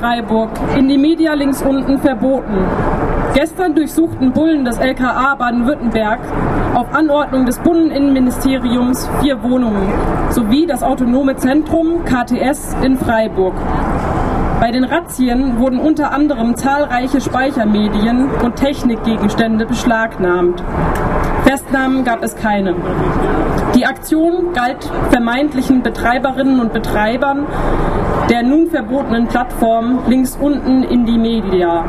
Freiburg, in die Media links unten verboten. Gestern durchsuchten Bullen des LKA Baden-Württemberg auf Anordnung des Bundesinnenministeriums vier Wohnungen sowie das autonome Zentrum KTS in Freiburg. Bei den Razzien wurden unter anderem zahlreiche Speichermedien und Technikgegenstände beschlagnahmt. Festnahmen gab es keine. Die Aktion galt vermeintlichen Betreiberinnen und Betreibern der nun verbotenen Plattform links unten in die Media.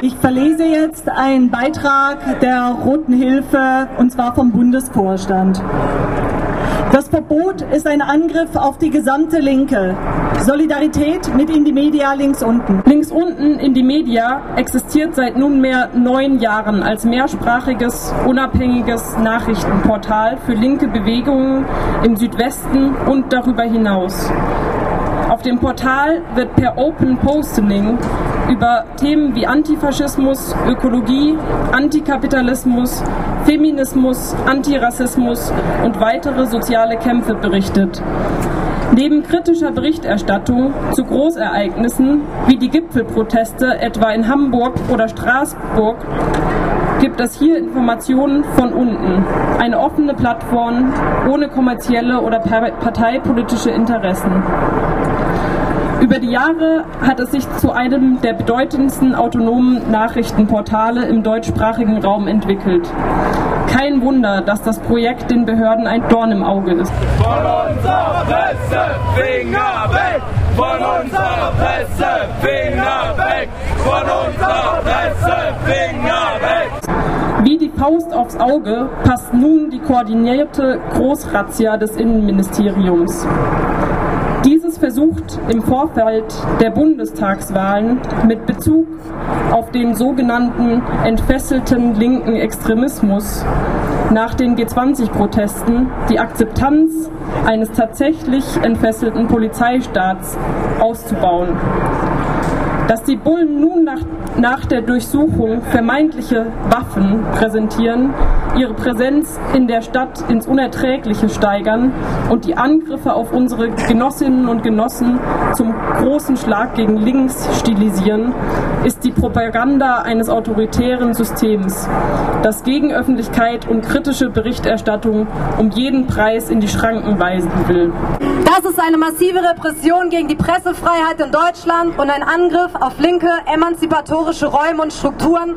Ich verlese jetzt einen Beitrag der Roten Hilfe und zwar vom Bundesvorstand. Das Verbot ist ein Angriff auf die gesamte Linke. Solidarität mit in die Media links unten. Links unten in die Media existiert seit nunmehr neun Jahren als mehrsprachiges, unabhängiges Nachrichtenportal für linke Bewegungen im Südwesten und darüber hinaus. Auf dem Portal wird per Open Posting über Themen wie Antifaschismus, Ökologie, Antikapitalismus, Feminismus, Antirassismus und weitere soziale Kämpfe berichtet. Neben kritischer Berichterstattung zu Großereignissen wie die Gipfelproteste etwa in Hamburg oder Straßburg gibt es hier Informationen von unten. Eine offene Plattform ohne kommerzielle oder parteipolitische Interessen. Über die Jahre hat es sich zu einem der bedeutendsten autonomen Nachrichtenportale im deutschsprachigen Raum entwickelt. Kein Wunder, dass das Projekt den Behörden ein Dorn im Auge ist. Von unserer Presse, Finger weg! Von unserer Presse, Finger weg! Von unserer Presse, Faust aufs Auge passt nun die koordinierte Großrazzia des Innenministeriums. Dieses versucht im Vorfeld der Bundestagswahlen mit Bezug auf den sogenannten entfesselten linken Extremismus nach den G20-Protesten die Akzeptanz eines tatsächlich entfesselten Polizeistaats auszubauen. Dass die Bullen nun nach, nach der Durchsuchung vermeintliche Waffen präsentieren, ihre Präsenz in der Stadt ins Unerträgliche steigern und die Angriffe auf unsere Genossinnen und Genossen zum großen Schlag gegen links stilisieren, ist die Propaganda eines autoritären Systems, das gegen Öffentlichkeit und kritische Berichterstattung um jeden Preis in die Schranken weisen will. Das ist eine massive Repression gegen die Pressefreiheit in Deutschland und ein Angriff auf linke, emanzipatorische Räume und Strukturen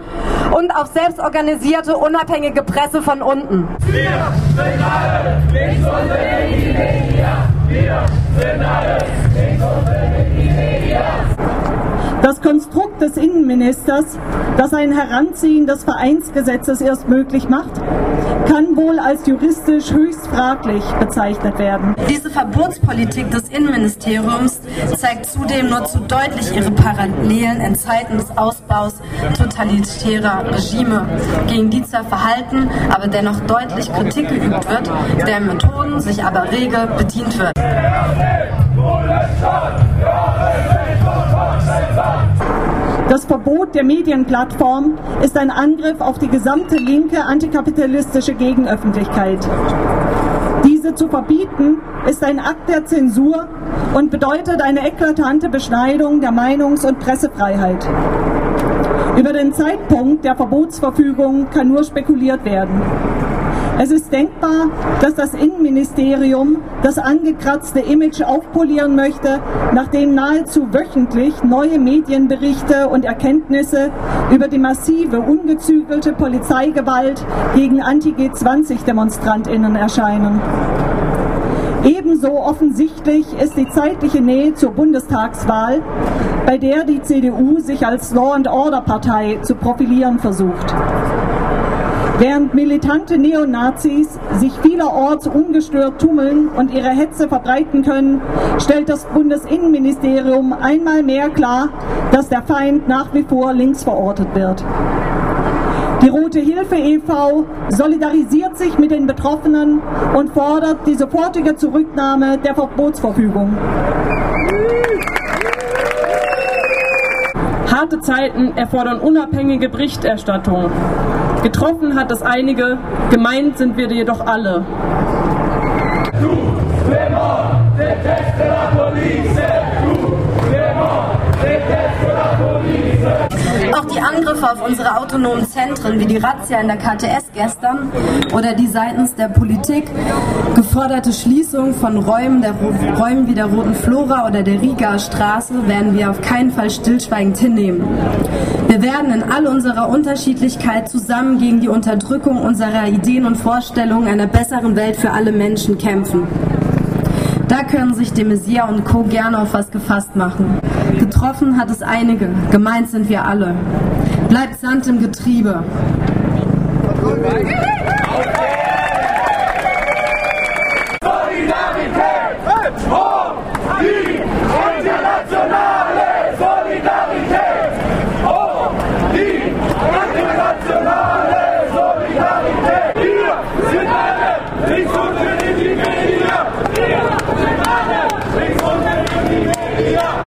und auf selbstorganisierte, unabhängige Presse von unten. Wir sind alle links die Media. Wir sind alle links die Media. Das Konstrukt des Innenministers, das ein Heranziehen des Vereinsgesetzes erst möglich macht, kann wohl als juristisch höchst fraglich bezeichnet werden. Diese Verbotspolitik des Innenministeriums zeigt zudem nur zu deutlich ihre Parallelen in Zeiten des Ausbaus totalitärer Regime, gegen die zwar verhalten, aber dennoch deutlich Kritik geübt wird, deren Methoden sich aber rege bedient wird. Das Verbot der Medienplattform ist ein Angriff auf die gesamte linke antikapitalistische Gegenöffentlichkeit. Diese zu verbieten ist ein Akt der Zensur und bedeutet eine eklatante Beschneidung der Meinungs- und Pressefreiheit. Über den Zeitpunkt der Verbotsverfügung kann nur spekuliert werden. Es ist denkbar, dass das Innenministerium das angekratzte Image aufpolieren möchte, nachdem nahezu wöchentlich neue Medienberichte und Erkenntnisse über die massive, ungezügelte Polizeigewalt gegen Anti-G20-DemonstrantInnen erscheinen. Ebenso offensichtlich ist die zeitliche Nähe zur Bundestagswahl, bei der die CDU sich als Law-and-Order-Partei zu profilieren versucht. Während militante Neonazis sich vielerorts ungestört tummeln und ihre Hetze verbreiten können, stellt das Bundesinnenministerium einmal mehr klar, dass der Feind nach wie vor links verortet wird. Die Rote Hilfe e.V. solidarisiert sich mit den Betroffenen und fordert die sofortige Zurücknahme der Verbotsverfügung. Harte Zeiten erfordern unabhängige Berichterstattung. Getroffen hat es einige, gemeint sind wir jedoch alle. Auch Angriffe auf unsere autonomen Zentren, wie die Razzia in der KTS gestern oder die seitens der Politik geforderte Schließung von Räumen, der Räumen wie der Roten Flora oder der Riga Straße, werden wir auf keinen Fall stillschweigend hinnehmen. Wir werden in all unserer Unterschiedlichkeit zusammen gegen die Unterdrückung unserer Ideen und Vorstellungen einer besseren Welt für alle Menschen kämpfen. Da können sich de Maizière und Co. gerne auf was gefasst machen. Getroffen hat es einige, gemeint sind wir alle. Bleibt Sand im Getriebe. Internationale Solidarität! Hoch die internationale